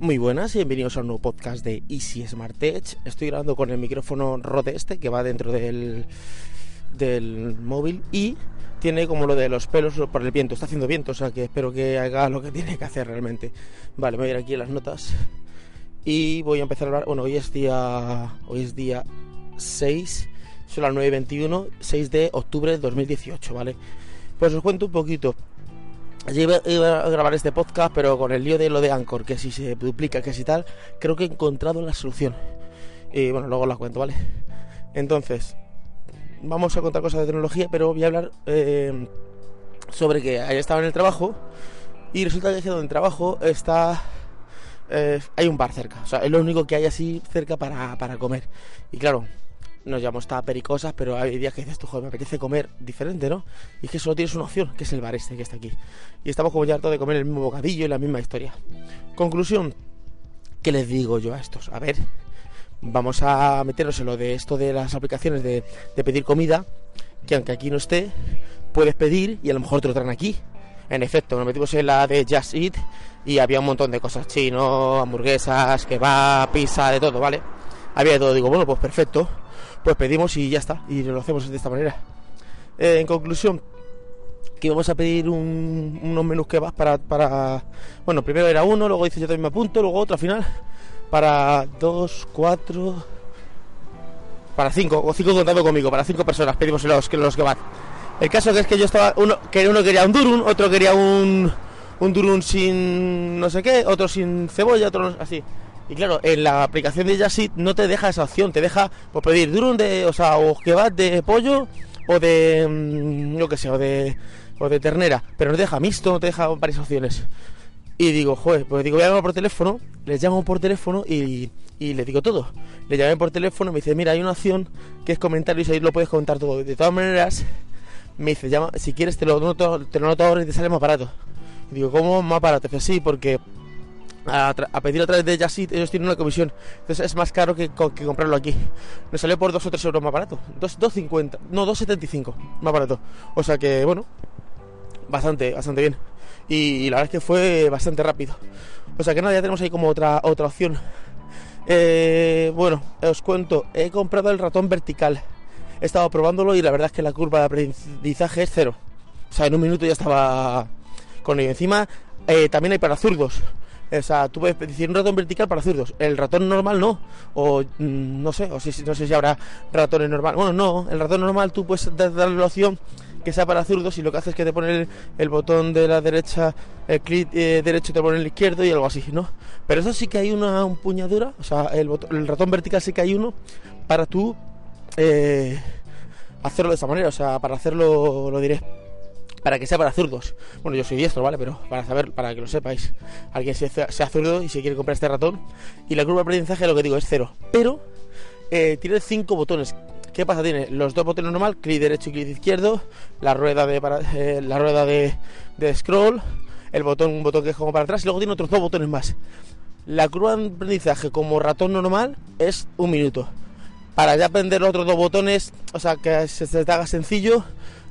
Muy buenas y bienvenidos a un nuevo podcast de Easy Smart Edge. Estoy grabando con el micrófono Rode este que va dentro del, del móvil y tiene como lo de los pelos por el viento. Está haciendo viento, o sea que espero que haga lo que tiene que hacer realmente. Vale, me voy a ir aquí en las notas y voy a empezar a hablar. Bueno, hoy es día, hoy es día 6, son las 9.21, 6 de octubre de 2018, ¿vale? Pues os cuento un poquito. Yo iba, a grabar este podcast, pero con el lío de lo de Anchor, que si se duplica, que si tal, creo que he encontrado la solución. Y bueno, luego la cuento, ¿vale? Entonces, vamos a contar cosas de tecnología, pero voy a hablar eh, sobre que ayer estaba en el trabajo y resulta que donde trabajo está eh, hay un bar cerca, o sea, es lo único que hay así cerca para, para comer. Y claro, nos llamamos esta pericosas, pero hay días que dices tú, joder, me apetece comer diferente, ¿no? Y es que solo tienes una opción, que es el bar este que está aquí. Y estamos como ya hartos de comer el mismo bocadillo y la misma historia. Conclusión, ¿qué les digo yo a estos? A ver, vamos a meternos en lo de esto de las aplicaciones de, de pedir comida, que aunque aquí no esté, puedes pedir y a lo mejor te lo traen aquí. En efecto, nos metimos en la de Just Eat y había un montón de cosas, chino, hamburguesas, kebab, pizza, de todo, ¿vale? Había todo, digo, bueno, pues perfecto pues pedimos y ya está, y lo hacemos de esta manera. Eh, en conclusión, que vamos a pedir unos menús que vas para, para. Bueno, primero era uno, luego dice yo también me apunto, luego otro al final. Para dos, cuatro. Para cinco, o cinco contando conmigo, para cinco personas pedimos los, los que van. El caso que es que yo estaba. Uno, que uno quería un durum, otro quería un. Un durum sin no sé qué, otro sin cebolla, otro así. Y claro, en la aplicación de Yasit no te deja esa opción, te deja pues, pedir durum de, o sea, o kebab de pollo o de, no mm, que sé, o de, o de ternera, pero no te deja mixto, no te deja varias opciones. Y digo, joder, pues digo, voy a llamar por teléfono, les llamo por teléfono y, y le digo todo. Le llamé por teléfono, me dice, mira, hay una opción que es comentarios y ahí lo puedes comentar todo. De todas maneras, me dice, llama, si quieres te lo noto, te lo noto ahora y te sale más barato. Y digo, ¿cómo más barato? Dice, sí, porque a, pedir a través de Yasit, ellos tienen una comisión. Entonces es más caro que, comprarlo aquí. Me salió por 2 o 3 euros más barato. 2,50. No, 2,75 más barato. O sea que, bueno, bastante, bastante bien. Y, la verdad es que fue bastante rápido. O sea que nada, ya tenemos ahí como otra, otra opción. Eh, bueno, os cuento, he comprado el ratón vertical. He estado probándolo y la verdad es que la curva de aprendizaje es cero. O sea, en un minuto ya estaba con ello. Encima, eh, también hay para zurdos. O sea, tú puedes decir un ratón vertical para zurdos. El ratón normal no. O mm, no sé, o si, no sé si habrá ratones normal. Bueno, no, el ratón normal tú puedes darle la opción que sea para zurdos y lo que hace es que te pone el, botón de la derecha, el clic eh, derecho te pone el izquierdo y algo así, ¿no? Pero eso sí que hay una empuñadura, o sea, el, el ratón vertical sí que hay uno para tú eh, hacerlo de esa manera, o sea, para hacerlo, lo diré para que sea para zurdos. Bueno, yo soy diestro, ¿vale? Pero para saber, para que lo sepáis, alguien sea, zurdo y se quiere comprar este ratón. Y la curva de aprendizaje, lo que digo, es cero. Pero eh, tiene cinco botones. ¿Qué pasa? Tiene los dos botones normal, clic derecho y clic izquierdo, la rueda de eh, la rueda de, scroll, el botón, un botón que es como para atrás, y luego tiene otros dos botones más. La curva de aprendizaje como ratón normal es un minuto. Para ya aprender los otros dos botones, o sea, que se te haga sencillo,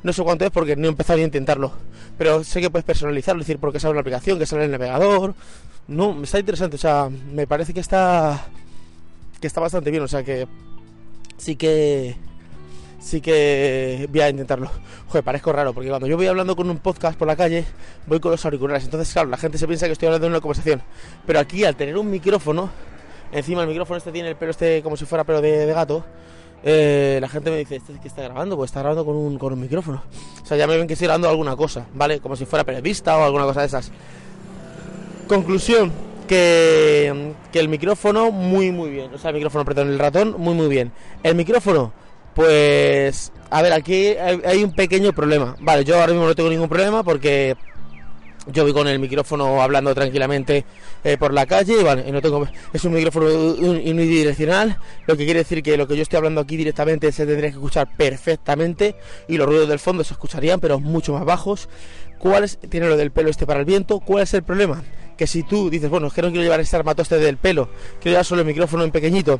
no sé cuánto es porque no he empezado a intentarlo. Pero sé que puedes personalizarlo, es decir, porque sale una aplicación, que sale el navegador. No, está interesante, o sea, me parece que está que está bastante bien, o sea que sí que sí que voy a intentarlo. Joder, parezco raro, porque cuando yo voy hablando con un podcast por la calle, voy con los auriculares. Entonces, claro, la gente se piensa que estoy hablando en una conversación. Pero aquí, al tener un micrófono, encima el micrófono este tiene el pelo este como si fuera pelo de gato, eh, la gente me dice, ¿este que está grabando? Pues está grabando con un, con un micrófono. O sea, ya me ven que estoy grabando alguna cosa, ¿vale? Como si fuera periodista o alguna cosa de esas. Conclusión, que, que el micrófono muy, muy bien. O sea, el micrófono, perdón, el ratón muy, muy bien. El micrófono, pues... A ver, aquí hay un pequeño problema. Vale, yo ahora mismo no tengo ningún problema porque yo voy con el micrófono hablando tranquilamente eh, por la calle y vale, no tengo, es un micrófono unidireccional, lo que quiere decir que lo que yo estoy hablando aquí directamente se tendría que escuchar perfectamente y los ruidos del fondo se escucharían, pero mucho más bajos. ¿Cuál es, tiene lo del pelo este para el viento? ¿Cuál es el problema? Que si tú dices, bueno, es que no quiero llevar este armatoste del pelo, quiero llevar solo el micrófono en pequeñito,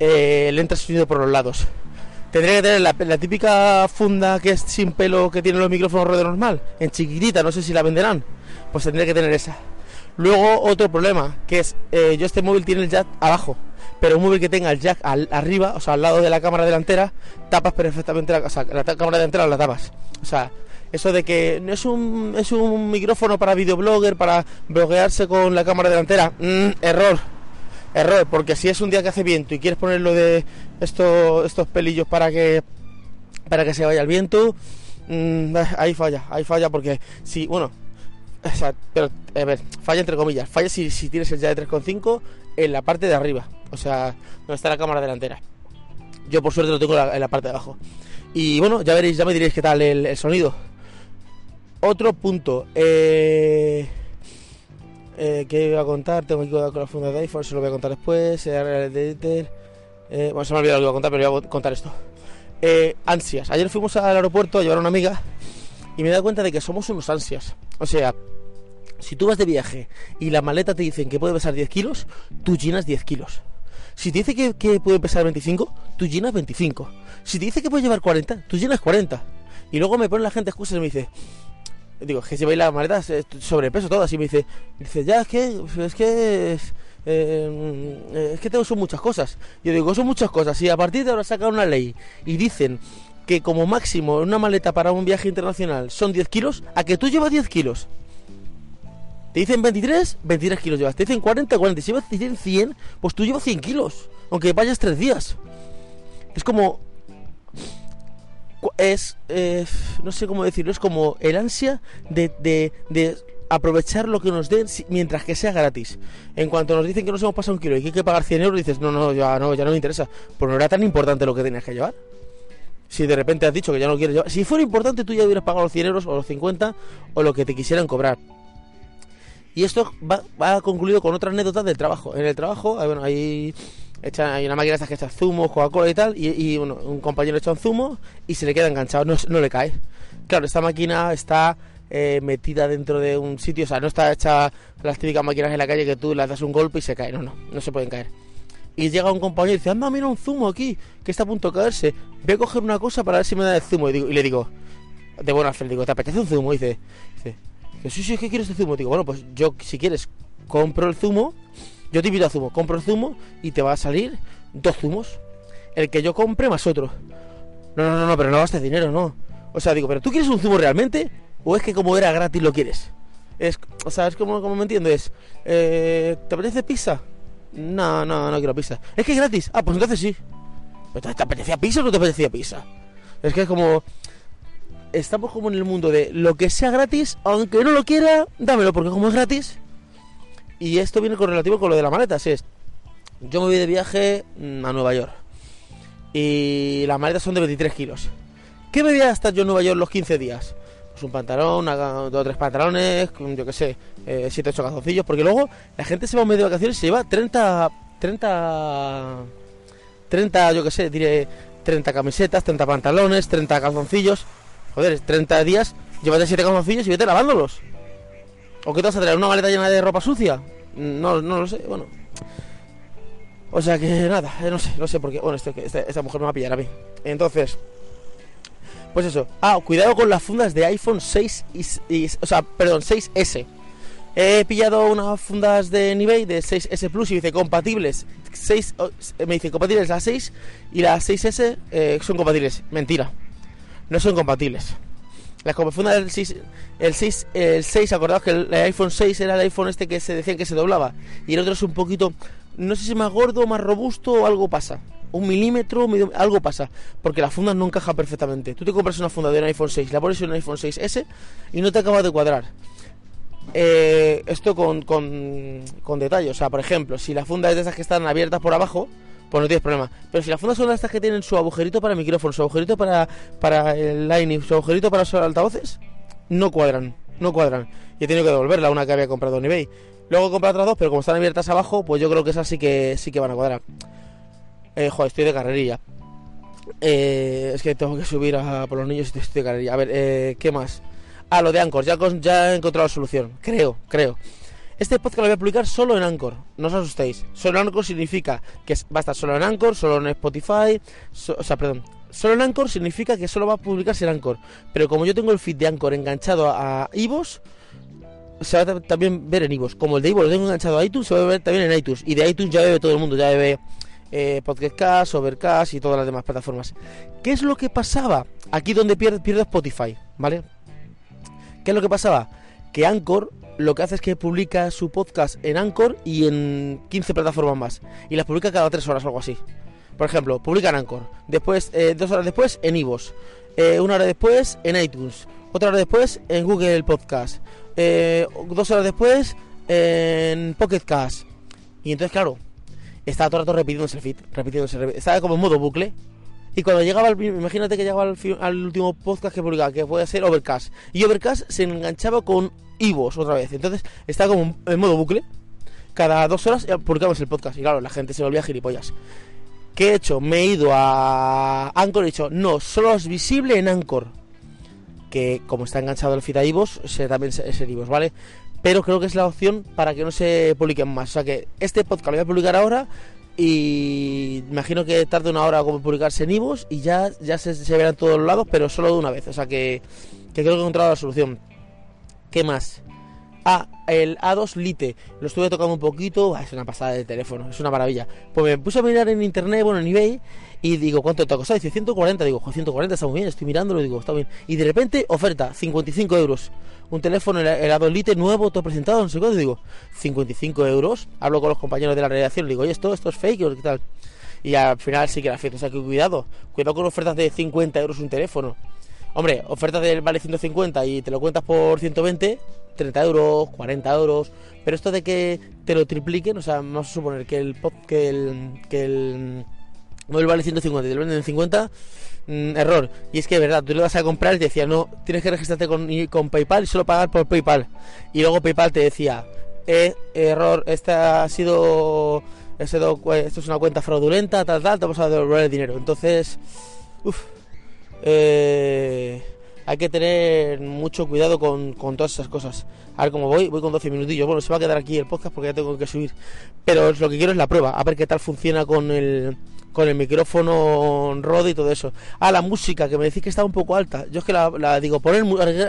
eh, le entra sonido por los lados. Tendría que tener la, típica funda que es sin pelo que tiene los micrófonos ruedo normal, en chiquitita, no sé si la venderán. Pues tendría que tener esa. Luego otro problema, que es, eh, yo este móvil tiene el jack abajo, pero un móvil que tenga el jack arriba, o sea, al lado de la cámara delantera, tapas perfectamente la, o sea, la cámara delantera la tapas. O sea, eso de que es un, es un micrófono para videoblogger, para bloguearse con la cámara delantera, mm, error, error, porque si es un día que hace viento y quieres ponerlo de estos, estos pelillos para que, para que se vaya el viento, mm, ahí falla, ahí falla porque si, bueno, pero, a ver, falla entre comillas, falla si, si tienes el ya de 3.5 en la parte de arriba, o sea, donde está la cámara delantera. Yo por suerte lo tengo en la, parte de abajo. Y bueno, ya veréis, ya me diréis qué tal el sonido. Otro punto. Eh, eh, ¿Qué iba a contar? Tengo que con la funda de iPhone, se lo voy a contar después. Eh, bueno, se me ha olvidado lo que iba a contar, pero voy a contar esto. Eh, ansias. Ayer fuimos al aeropuerto a llevar a una amiga y me he dado cuenta de que somos unos ansias. O sea, si tú vas de viaje y la maleta te dicen que puede pesar 10 kilos, tú llenas 10 kilos. Si te dice que, que puede pesar 25, tú llenas 25. Si te dice que puede llevar 40, tú llenas 40. Y luego me pone la gente excusas y me dice, digo, es que lleváis las maletas sobrepeso todas. Y me dice, dice, ya, es que, es que, es, eh, es que tengo son muchas cosas. Yo digo, son muchas cosas. Y a partir de ahora sacan una ley y dicen que como máximo una maleta para un viaje internacional son 10 kilos, a que tú llevas 10 kilos. Te dicen 23, 23 kilos llevas. Te dicen 40, 40. Si te dicen 100, pues tú llevas 100 kilos. Aunque vayas 3 días. Es como es, no sé cómo decirlo, es como el ansia de, de, aprovechar lo que nos den mientras que sea gratis. En cuanto nos dicen que nos hemos pasado un kilo y que hay que pagar 100 euros, dices, no, no, ya no, ya no me interesa. Pues no era tan importante lo que tenías que llevar. Si de repente has dicho que ya no quieres llevar, si fuera importante tú ya hubieras pagado los 100 euros o los 50 o lo que te quisieran cobrar. Y esto va, va concluido con otra anécdota del trabajo. En el trabajo, bueno, hay hay una máquina que echa zumo, Coca-Cola y tal, y, un compañero echa un zumo y se le queda enganchado, no, le cae. Claro, esta máquina está eh, metida dentro de un sitio, o sea, no está hecha las típicas máquinas en la calle que tú le das un golpe y se cae, no, no, no se pueden caer. Y llega un compañero y dice, anda, mira un zumo aquí, que está a punto de caerse, voy a coger una cosa para ver si me da el zumo. Y, digo, y le digo, de buena fe, le digo, ¿te apetece un zumo? Y dice, dice, sí, sí, es que quiero este zumo. Digo, bueno, pues yo, si quieres, compro el zumo yo te invito a zumo, compro el zumo y te va a salir dos zumos. El que yo compre más otro. No, no, no, no pero no gastes dinero, no. O sea, digo, ¿pero tú quieres un zumo realmente? ¿O es que como era gratis lo quieres? Es, o sea, es como, como me entiendo, es, eh, ¿te apetece pizza? No, no, no quiero pizza. Es que es gratis. Ah, pues entonces sí. ¿Pero te apetecía pizza o no te apetecía pizza? Es que es como... Estamos como en el mundo de lo que sea gratis, aunque no lo quiera, dámelo, porque como es gratis, y esto viene con relativo con lo de la maleta, es, yo me voy de viaje mm, a Nueva York y las maletas son de 23 kilos. ¿Qué me voy a gastar yo en Nueva York los 15 días? Pues un pantalón, dos o tres pantalones, yo qué sé, eh, 7 8 calzoncillos, porque luego la gente se va a medio de vacaciones y se lleva 30, 30, 30, yo qué sé, diré 30 camisetas, 30 pantalones, 30 calzoncillos. Joder, 30 días, llévate 7 calzoncillos y vete lavándolos. ¿O qué te vas a traer? ¿Una maleta llena de ropa sucia? No, no lo sé, bueno. O sea que nada, eh, no sé, no sé por qué. Bueno, este, este, esta mujer me va a pillar a mí. Entonces, pues eso. Ah, cuidado con las fundas de iPhone 6 y, o sea, perdón, 6S. He pillado unas fundas de eBay de 6S Plus y dice compatibles. 6, me dice compatibles las 6 y las 6S eh, son compatibles. Mentira. No son compatibles. Las fundas del 6, el 6, el 6, acordaos que el iPhone 6 era el iPhone este que se decía que se doblaba. Y el otro es un poquito, no sé si más gordo, más robusto o algo pasa. Un milímetro, algo pasa. Porque la funda no encaja perfectamente. Tú te compras una funda de un iPhone 6, la pones en un iPhone 6S y no te acaba de cuadrar. Eh, esto con, con, con detalle. O sea, por ejemplo, si la funda es de esas que están abiertas por abajo, pues no tienes problema. Pero si las fundas son estas que tienen su agujerito para micrófono, su agujerito para, para el line, su agujerito para los altavoces, no cuadran, no cuadran. Y he tenido que devolverla, una que había comprado en eBay. Luego he comprado otras dos, pero como están abiertas abajo, pues yo creo que esas sí que, sí que van a cuadrar. Eh, joder, estoy de carrerilla. Eh, es que tengo que subir a por los niños y estoy de carrerilla. A ver, eh, ¿qué más? Ah, lo de Anchor, ya, ya he encontrado la solución. Creo, creo. Este podcast lo voy a publicar solo en Anchor, no os asustéis. Solo en Anchor significa que va a estar solo en Anchor, solo en Spotify, o sea, perdón. Solo en Anchor significa que solo va a publicarse en Anchor. Pero como yo tengo el feed de Anchor enganchado a Ivos, se va a también ver en iVoox. Como el de iVoox lo tengo enganchado a iTunes, se va a ver también en iTunes. Y de iTunes ya ve todo el mundo, ya ve eh, Podcast Cast, Overcast y todas las demás plataformas. ¿Qué es lo que pasaba? Aquí donde pierde, pierde Spotify, ¿vale? ¿Qué es lo que pasaba? Que Anchor lo que hace es que publica su podcast en Anchor y en 15 plataformas más. Y las publica cada 3 horas o algo así. Por ejemplo, publica en Anchor. Después, eh, dos horas después en iVoox. Eh, una hora después en iTunes. Otra hora después en Google Podcast. Eh, dos horas después en Pocket Cast. Y entonces, claro, estaba todo el rato repitiéndose el feed, repitiéndose, repitiéndose. estaba como en modo bucle. Y cuando llegaba, al, imagínate que llegaba al, al, último podcast que publicaba, que puede ser Overcast. Y Overcast se enganchaba con Ivos otra vez. Entonces estaba como en modo bucle. Cada dos horas publicamos el podcast. Y claro, la gente se volvía gilipollas. ¿Qué he hecho? Me he ido a Anchor y he dicho, no, solo es visible en Anchor. Que como está enganchado el feed a Ivos, también es en Ivos, ¿vale? Pero creo que es la opción para que no se publiquen más. O sea que este podcast lo voy a publicar ahora y imagino que tarde una hora como publicarse en Ivos y ya, ya se, se verán todos los lados, pero solo de una vez. O sea que, que creo que he encontrado la solución. ¿Qué más? Ah, el A2 Lite. Lo estuve tocando un poquito. es una pasada de teléfono, es una maravilla. Pues me puse a mirar en internet, bueno, en eBay. Y digo, ¿cuánto te ha costado? Dice 140. Digo, 140 está muy bien. Estoy mirándolo digo, está bien. Y de repente, oferta, 55 euros. Un teléfono, el, A2 Lite nuevo, todo presentado, no sé cuánto. Digo, 55 euros. Hablo con los compañeros de la redacción. Digo, oye, esto, esto es fake, ¿qué tal? Y al final sí que era fake. O sea, que cuidado. Cuidado con ofertas de 50 euros un teléfono. Hombre, ofertas del vale 150 y te lo cuentas por 120, 30 euros, 40 euros. Pero esto de que te lo tripliquen, o sea, vamos a suponer que el que el, que el móvil vale 150 y te lo venden en 50, mm, error. Y es que verdad, tú lo vas a comprar y te decía, no, tienes que registrarte con, con PayPal y solo pagar por PayPal. Y luego PayPal te decía, eh, error, esta ha sido, esto es una cuenta fraudulenta, tal, tal, te vamos a devolver el dinero. Entonces, uff eh, hay que tener mucho cuidado con, todas esas cosas. A ver cómo voy, voy con 12 minutillos. Bueno, se va a quedar aquí el podcast porque ya tengo que subir. Pero lo que quiero es la prueba, a ver qué tal funciona con el, con el micrófono Rode y todo eso. Ah, la música, que me decís que está un poco alta. Yo es que la, digo, poner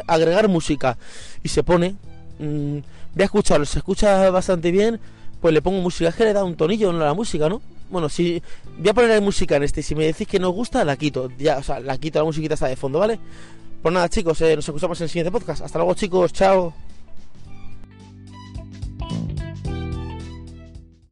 agregar, música y se pone. Mmm, voy a escucharlo, se escucha bastante bien. Pues le pongo música, es que le da un tonillo a la música, ¿no? Bueno, si voy a poner música en este. Si me decís que no os gusta, la quito. Ya, o sea, la quito, la musiquita está de fondo, ¿vale? Pues nada, chicos, eh, nos escuchamos en el siguiente podcast. Hasta luego, chicos. Chao.